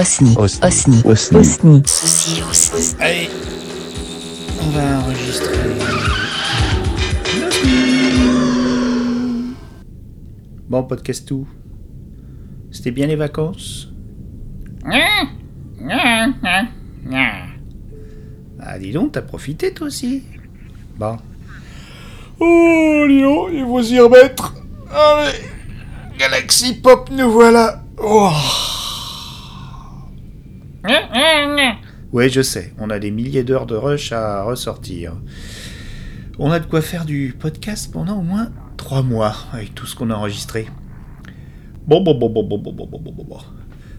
Osni. Osni. Osni. Osni. Osni. Ceci Osni. Allez, on va enregistrer. Bon, podcast tout. C'était bien les vacances? Ah, dis donc, t'as profité toi aussi? Bon. Oh, donc, il faut s'y remettre. Allez, Galaxy Pop, nous voilà. Oh. Ouais, je sais, on a des milliers d'heures de rush à ressortir. On a de quoi faire du podcast pendant au moins trois mois avec tout ce qu'on a enregistré. Bon, bon, bon, bon, bon, bon, bon, bon, bon, bon.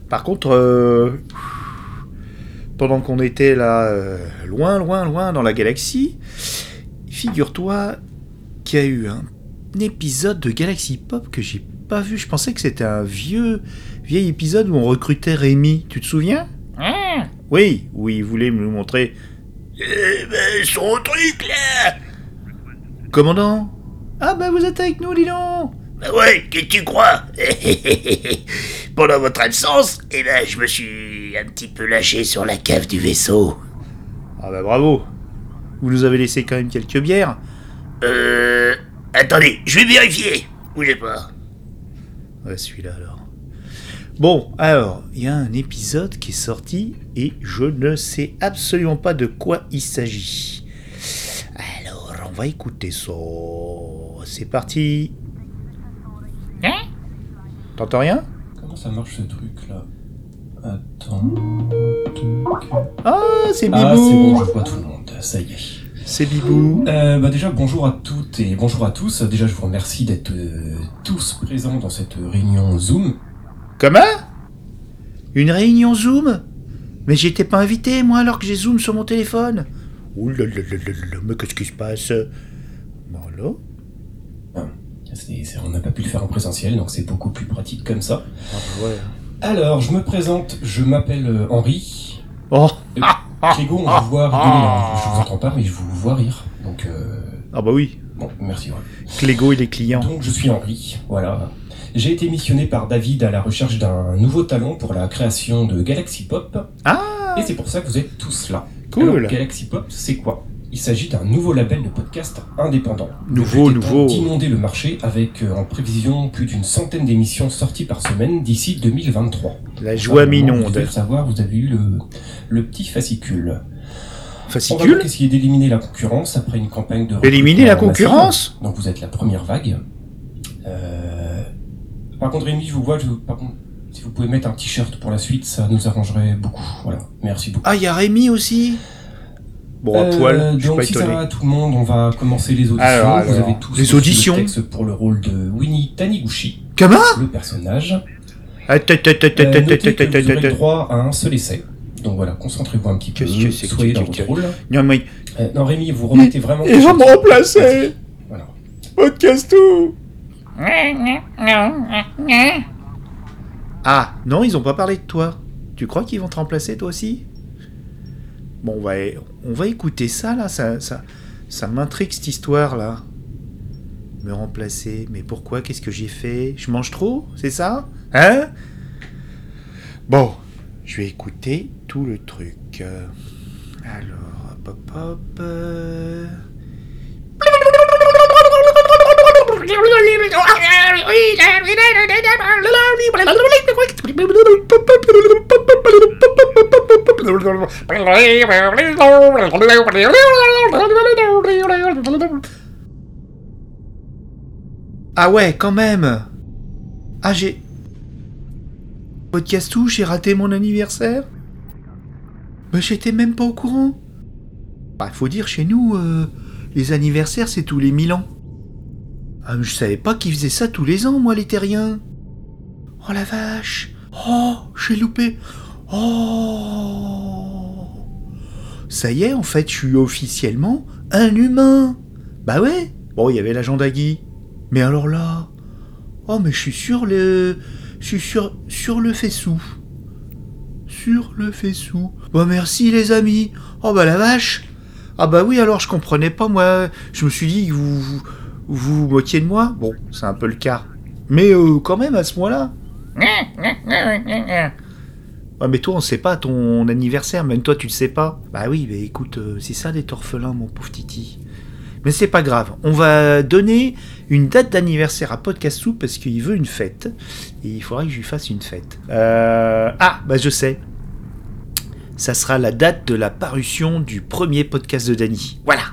Par contre, euh, pendant qu'on était là, euh, loin, loin, loin dans la galaxie, figure-toi qu'il y a eu un épisode de Galaxy Pop que j'ai pas vu. Je pensais que c'était un vieux, vieil épisode où on recrutait Rémi. Tu te souviens? Oui, oui, il voulait me montrer. Eh ben, son truc là Commandant? Ah ben vous êtes avec nous, dis donc Bah ouais, que tu crois? Pendant votre absence, eh ben, je me suis un petit peu lâché sur la cave du vaisseau. Ah bah bravo Vous nous avez laissé quand même quelques bières Euh... Attendez, je vais vérifier. Bougez pas. Ouais, celui-là alors. Bon, alors, il y a un épisode qui est sorti et je ne sais absolument pas de quoi il s'agit. Alors, on va écouter ça. C'est parti. T'entends rien? Comment ça marche ce truc là? Attends. Ah, c'est Bibou Ah, c'est bon, je vois tout le monde, ça y est. C'est Bibou. Euh, bah déjà, bonjour à toutes et bonjour à tous. Déjà, je vous remercie d'être euh, tous présents dans cette réunion Zoom. Comment? Une réunion Zoom? Mais j'étais pas invité, moi, alors que j'ai Zoom sur mon téléphone. Ouh là là là là là, mais qu'est-ce qui se passe? Bon, là C'est- c'est- on n'a pas pu le faire en présentiel, donc c'est beaucoup plus pratique comme ça. Ah bah ouais. Alors, je me présente, je m'appelle euh, Henri. Oh Clégo, on vous voit rigoler, hein. je vous entends pas, mais je vous vois rire. Donc, euh, Ah bah oui, bon, merci. Clégo et les clients. Donc je suis Henri, voilà. J'ai été missionné par David à la recherche d'un nouveau talent pour la création de Galaxy Pop. Ah Et c'est pour ça que vous êtes tous là. Cool. Alors, Galaxy Pop, c'est quoi? Il s'agit d'un nouveau label de podcast indépendant. Nouveau, nouveau. D'inonder le marché avec euh, en prévision plus d'une centaine d'émissions sorties par semaine d'ici 2023. La joie minonde. devez le savoir, vous avez eu le, le petit fascicule. On va Fascicule essayer d'éliminer la concurrence après une campagne de Éliminer la concurrence Donc vous êtes la première vague. Euh, Par contre, Rémi, je vous vois, je... par contre, si vous pouvez mettre un t-shirt pour la suite, ça nous arrangerait beaucoup. Voilà, merci beaucoup. Ah, il y a Rémi aussi Bon, à Euh, poil, je suis donc pas si ça va étonné. à tout le monde, on va commencer les auditions. Alors, vous avez tous les auditions le texte pour le rôle de Winnie Taniguchi, Comment le personnage. Euh, notez que vous aurez droit à un seul essai. Donc voilà, concentrez-vous un petit peu, soyez dans votre rôle. Non, mais Euh, non, Rémi, vous remettez vraiment... ils vont me remplacer Voilà. Podcast tout. Ah, non, ils ont pas parlé de toi. Tu crois qu'ils vont te remplacer toi aussi? Bon, on va, on va écouter ça là, ça, ça, ça m'intrigue cette histoire là. Me remplacer, mais pourquoi? Qu'est-ce que j'ai fait? Je mange trop? C'est ça? Hein? Bon, je vais écouter tout le truc. Alors, hop hop. Ah ouais, quand même Ah j'ai... Podcast où j'ai raté mon anniversaire? Mais j'étais même pas au courant. Bah faut dire chez nous, euh, les anniversaires c'est tous les mille ans. Ah je savais pas qu'ils faisaient ça tous les ans moi les terriens. Oh la vache. Oh, j'ai loupé. Oh. Ça y est, en fait, je suis officiellement un humain. Bah ouais. Bon, il y avait l'agent d'Agui. Mais alors là... Oh, mais je suis sur le... Je suis sur, sur le faisceau. Sur le faisceau. Bah merci les amis. Oh bah la vache. Ah bah oui, alors je comprenais pas moi. Je me suis dit vous vous, moquiez de moi. Bon, c'est un peu le cas. Mais euh, quand même à ce moment-là. Ah, mais toi, on sait pas ton anniversaire, même toi, tu le sais pas. Bah oui, mais écoute, euh, c'est ça d'être orphelin, mon pauvre Titi. Mais c'est pas grave, on va donner une date d'anniversaire à Podcast Soup parce qu'il veut une fête. Il faudrait que je lui fasse une fête. Euh, Ah, bah je sais. Ça sera la date de la parution du premier podcast de Dany. Voilà.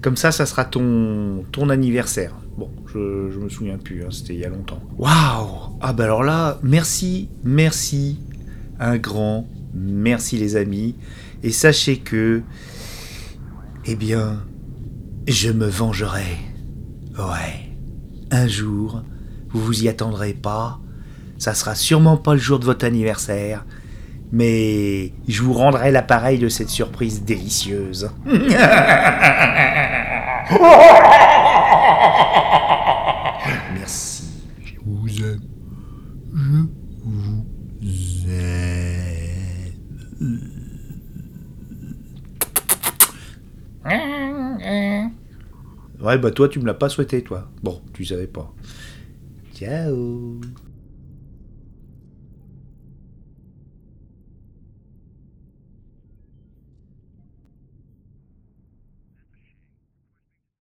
Comme ça, ça sera ton, ton anniversaire. Bon, je, je me souviens plus, hein, c'était il y a longtemps. Waouh Ah bah alors là, merci, merci, un grand merci les amis. Et sachez que, eh bien, je me vengerai. Ouais. Un jour, vous vous y attendrez pas. Ça sera sûrement pas le jour de votre anniversaire. Mais je vous rendrai l'appareil de cette surprise délicieuse. Merci. Je vous aime. Je vous aime. Ouais, bah toi, tu me l'as pas souhaité, toi. Bon, tu savais pas. Ciao.